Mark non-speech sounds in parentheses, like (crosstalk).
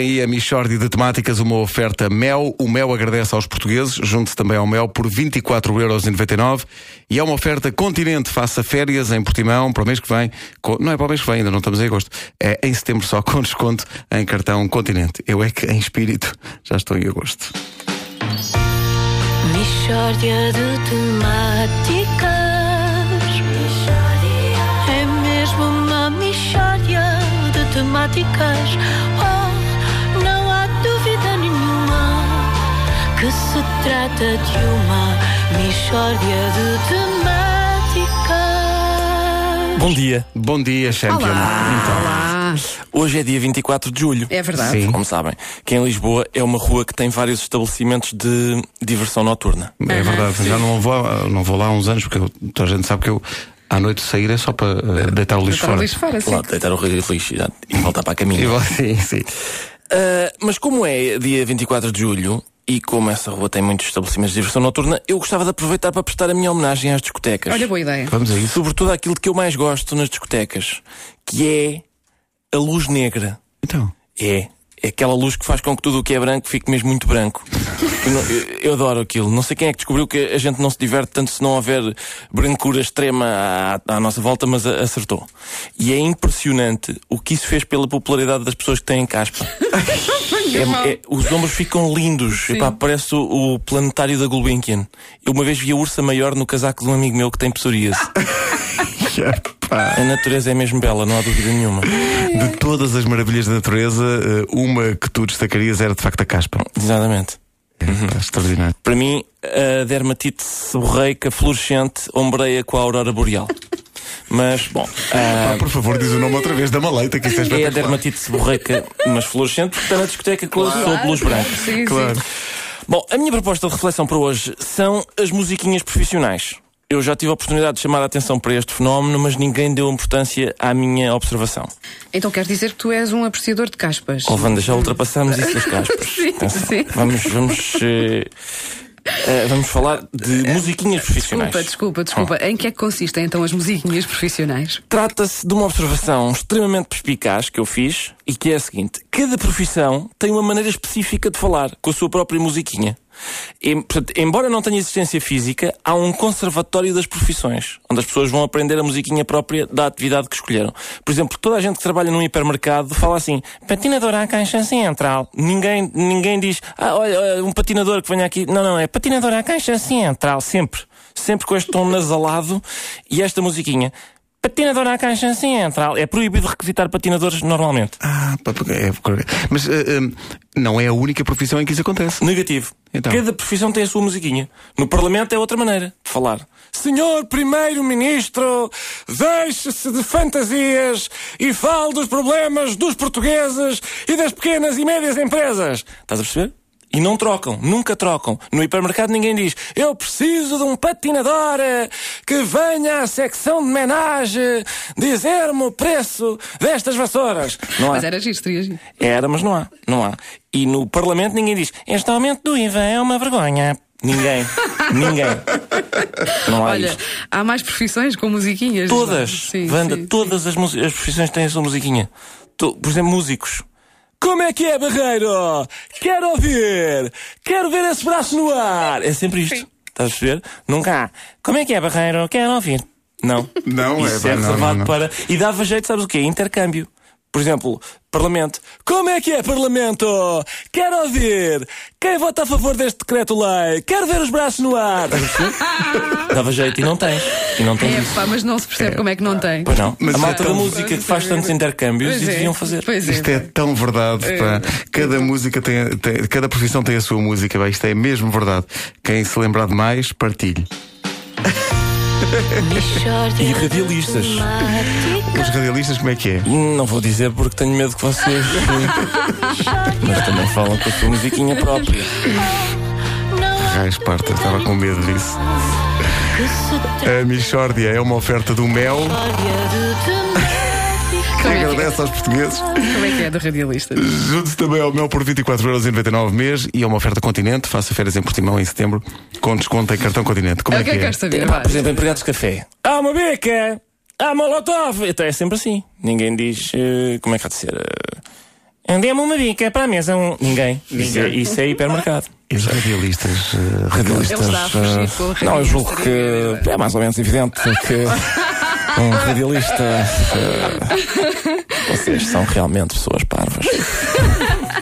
E a Michórdia de Temáticas, uma oferta Mel. O Mel agradece aos portugueses, junte-se também ao Mel por 24,99€ e é uma oferta Continente, faça férias em Portimão para o mês que vem. com- Não é para o mês que vem, ainda não estamos em agosto. É em setembro só, com desconto em cartão Continente. Eu é que, em espírito, já estou em agosto. Mishória de temáticas É mesmo uma mishória de temáticas Oh, trata de uma mishória de temáticas Bom dia. Bom dia, Champion. Então, Olá! Hoje é dia 24 de julho. É verdade. Sim. Como sabem, que em Lisboa é uma rua que tem vários estabelecimentos de diversão noturna. é verdade. Já não vou, não vou lá há uns anos, porque eu- toda a gente sabe que eu à noite sair é só para eh, deitar o lixo Está fora. lixo fora, sim. Lá, deitar o lixo e e voltar para a caminho. vou- (laughs) sim, sim. Ah, mas como é dia 24 de julho e como essa rua tem muitos estabelecimentos de diversão noturna, eu gostava de aproveitar para prestar a minha homenagem às discotecas. Olha, boa ideia. Vamos a isso. Sobretudo aquilo que eu mais gosto nas discotecas, que é a luz negra. Então. É. É aquela luz que faz com que tudo o que é branco fique mesmo muito branco. Eu, não- eu- eu adoro aquilo. Não sei quem é que descobriu que a gente não se diverte tanto se não houver brancura extrema à, à nossa volta, mas a- acertou. E é impressionante o que isso fez pela popularidade das pessoas que têm caspa. (laughs) É- é- os ombros ficam lindos. Epá, parece o, o planetário da Gulbenkian. Eu uma vez vi a ursa maior no casaco de um amigo meu que tem psoríase. (laughs) (laughs) Pá. A natureza é mesmo bela, não há dúvida nenhuma. De todas as maravilhas da natureza, eh, uma que tu destacarias era de facto a caspa. Exatamente. É, pá, extraordinário. Para mim, a dermatite seborreica fluorescente ombreia com a aurora boreal. Mas, bom, Ah, ah, por favor, diz o nome outra vez da maleita, que isto é é a dermatite seborreica, mas fluorescente, porque está na discoteca claro. de luz branca. Sim, Claro. sim. Bom, a minha proposta de reflexão para hoje são as musiquinhas profissionais. Eu já tive a oportunidade de chamar a atenção para este fenómeno, mas ninguém deu importância à minha observação. Então quer dizer que tu és um apreciador de caspas? Oh, Wanda, já ultrapassamos isso das caspas. (laughs) Sim, Atenção. sim. Vamos, vamos, eh, eh, vamos falar de musiquinhas profissionais. Desculpa, desculpa, desculpa. Em que é que consistem então as musiquinhas profissionais? Trata-se de uma observação extremamente perspicaz que eu fiz e que é a seguinte: cada profissão tem uma maneira específica de falar com a sua própria musiquinha. Portanto, embora não tenha existência física, há um conservatório das profissões, onde as pessoas vão aprender a musiquinha própria da atividade que escolheram. Por exemplo, toda a gente que trabalha num hipermercado fala assim: patinador à caixa central. Ninguém, ninguém diz, ah, olha, um patinador que venha aqui. Não, não, é patinador à caixa central, sempre. Sempre com este tom nasalado e esta musiquinha. Patinador à caixa central. É proibido requisitar patinadores normalmente. Ah, é- mas eh, eh, não é a única profissão em que isso acontece. Negativo. Então. Cada profissão tem a sua musiquinha. No Parlamento é outra maneira de falar. Senhor Primeiro-Ministro, deixe-se de fantasias e fale dos problemas dos portugueses e das pequenas e médias empresas. Estás a perceber? E não trocam, nunca trocam. No hipermercado ninguém diz eu preciso de um patinador eh, que venha à secção de menagem dizer-me o preço destas vassouras. Não há. Mas era giro, seria giro. Era, mas não há. Não há. E no Parlamento ninguém diz este aumento do IVA é uma vergonha. Ninguém. (laughs) ninguém. Não há Olha, isto. há mais profissões com musiquinhas. Todas. Sim, Wanda, sim, todas as, mus- as profissões têm a sua musiquinha. Por exemplo, músicos. Como é que é, Barreiro? Quero ouvir! Quero ver esse braço no ar! É sempre isto. Estás a perceber? Nunca há. Como é que é, Barreiro? Quero ouvir. Não. Não, é, Isso é não, reservado não, não. para. E dava jeito, sabes o quê? Intercâmbio. Por exemplo, Parlamento. Como é que é, Parlamento? Quero ouvir. Quem vota a favor deste decreto-lei? Quero ver os braços no ar. Estás a perceber? Dava jeito e não tens. E não tens É, isso. pá, mas não se percebe como é que não tem. Pois não. Mas a malta é da música que faz tantos intercâmbios Pois e é. deviam fazer. Pois é. Isto é tão verdade, pá. Cada música tem, tem- cada profissão tem a sua música, pá. Isto é mesmo verdade. Quem se lembrar de mais, partilhe. E radialistas. Os radialistas, como é que é? Não vou dizer porque tenho medo que vocês. (laughs) Mas também falam com a sua musiquinha própria. Ai, Esparta, estava com medo disso. A Michórdia é uma oferta do Mel, que Como é que é? agradece aos portugueses. Como é que é de radialistas? Junte-se também ao Mel por 24,99€ mês e é uma oferta Continente. Faça férias em Portimão em setembro com desconto em cartão Continente. Como É é que que é que é? queres saber? Vai. por exemplo, empregados de café. Há uma beca! Há molotov! Então é sempre assim. Ninguém diz. eh, como é que há de ser? Eh, Dê-me uma bica para a mesa. Um... Ninguém. Isso é, isso é hipermercado. E os radialistas. eh, radialistas. O Não, eu julgo que é mais ou menos evidente que (laughs) um radialista. eh, vocês são realmente pessoas parvas. (laughs)